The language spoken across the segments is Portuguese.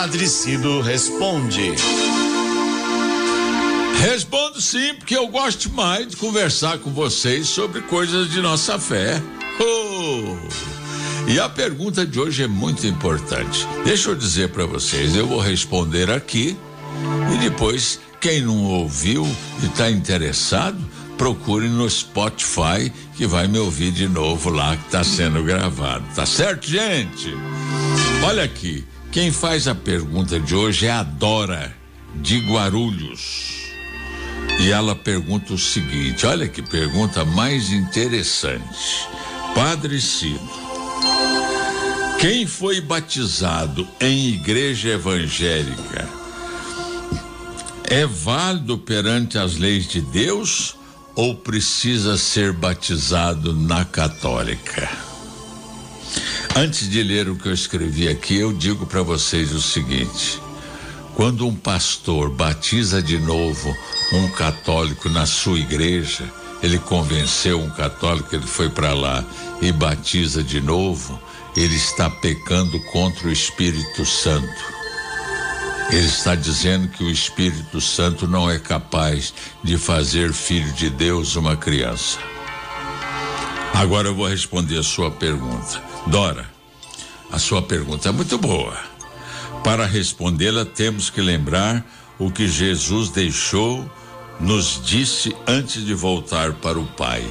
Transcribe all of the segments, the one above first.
Padre Cido responde. Respondo sim, porque eu gosto mais de conversar com vocês sobre coisas de nossa fé. Oh! E a pergunta de hoje é muito importante. Deixa eu dizer para vocês, eu vou responder aqui e depois quem não ouviu e está interessado, procure no Spotify que vai me ouvir de novo lá que está sendo gravado. Tá certo, gente? Olha aqui, quem faz a pergunta de hoje é a Dora de Guarulhos. E ela pergunta o seguinte: olha que pergunta mais interessante. Padre Cido, quem foi batizado em igreja evangélica é válido perante as leis de Deus ou precisa ser batizado na católica? Antes de ler o que eu escrevi aqui, eu digo para vocês o seguinte: quando um pastor batiza de novo um católico na sua igreja, ele convenceu um católico, ele foi para lá e batiza de novo, ele está pecando contra o Espírito Santo. Ele está dizendo que o Espírito Santo não é capaz de fazer filho de Deus uma criança. Agora eu vou responder a sua pergunta. Dora, a sua pergunta é muito boa. Para respondê-la, temos que lembrar o que Jesus deixou, nos disse antes de voltar para o Pai.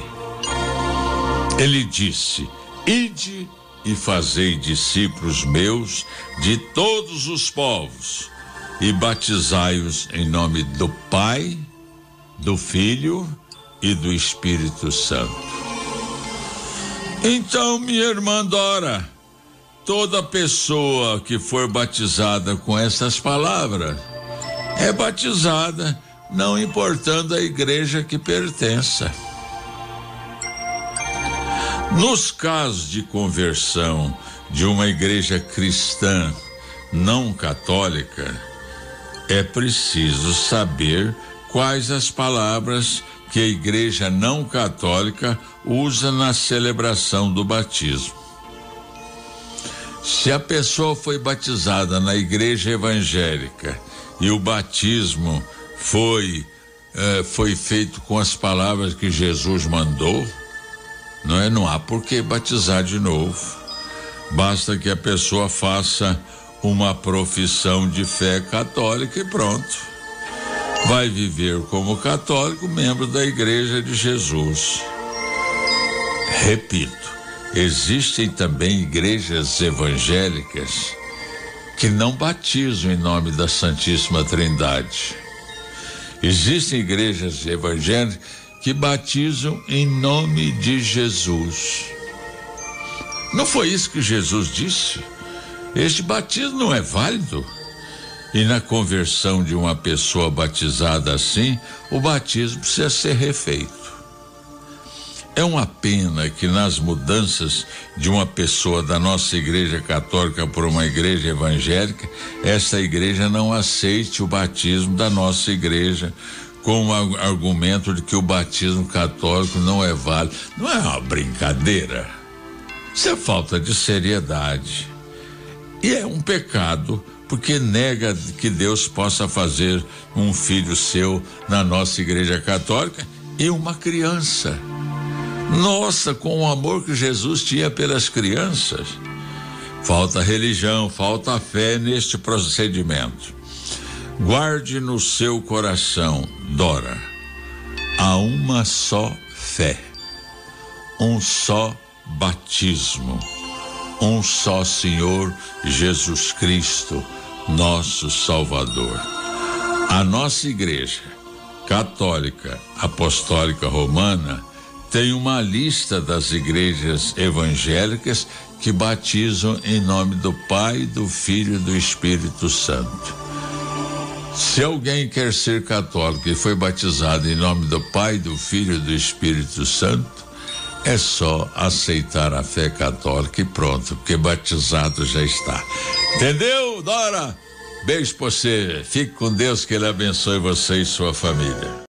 Ele disse: Ide e fazei discípulos meus de todos os povos, e batizai-os em nome do Pai, do Filho e do Espírito Santo. Então, minha irmã Dora, toda pessoa que for batizada com essas palavras é batizada, não importando a igreja que pertença. Nos casos de conversão de uma igreja cristã não católica, é preciso saber quais as palavras que a igreja não católica usa na celebração do batismo. Se a pessoa foi batizada na igreja evangélica e o batismo foi eh, foi feito com as palavras que Jesus mandou, não é? Não há por que batizar de novo. Basta que a pessoa faça uma profissão de fé católica e pronto. Vai viver como católico, membro da Igreja de Jesus. Repito, Existem também igrejas evangélicas que não batizam em nome da Santíssima Trindade. Existem igrejas evangélicas que batizam em nome de Jesus. Não foi isso que Jesus disse? Este batismo não é válido. E na conversão de uma pessoa batizada assim, o batismo precisa ser refeito. É uma pena que nas mudanças de uma pessoa da nossa igreja católica por uma igreja evangélica, essa igreja não aceite o batismo da nossa igreja com o argumento de que o batismo católico não é válido. Não é uma brincadeira. Isso é falta de seriedade. E é um pecado porque nega que Deus possa fazer um filho seu na nossa igreja católica e uma criança. Nossa, com o amor que Jesus tinha pelas crianças. Falta religião, falta fé neste procedimento. Guarde no seu coração, Dora, há uma só fé, um só batismo, um só Senhor Jesus Cristo, nosso Salvador. A nossa igreja católica apostólica romana tem uma lista das igrejas evangélicas que batizam em nome do Pai, do Filho e do Espírito Santo. Se alguém quer ser católico e foi batizado em nome do Pai, do Filho e do Espírito Santo, é só aceitar a fé católica e pronto, porque batizado já está. Entendeu, Dora? Beijo pra você. Fique com Deus, que Ele abençoe você e sua família.